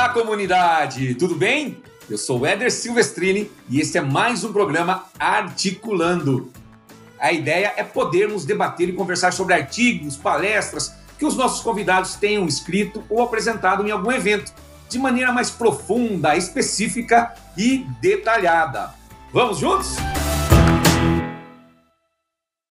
Olá, comunidade! Tudo bem? Eu sou Éder Silvestrini e esse é mais um programa Articulando. A ideia é podermos debater e conversar sobre artigos, palestras que os nossos convidados tenham escrito ou apresentado em algum evento, de maneira mais profunda, específica e detalhada. Vamos juntos?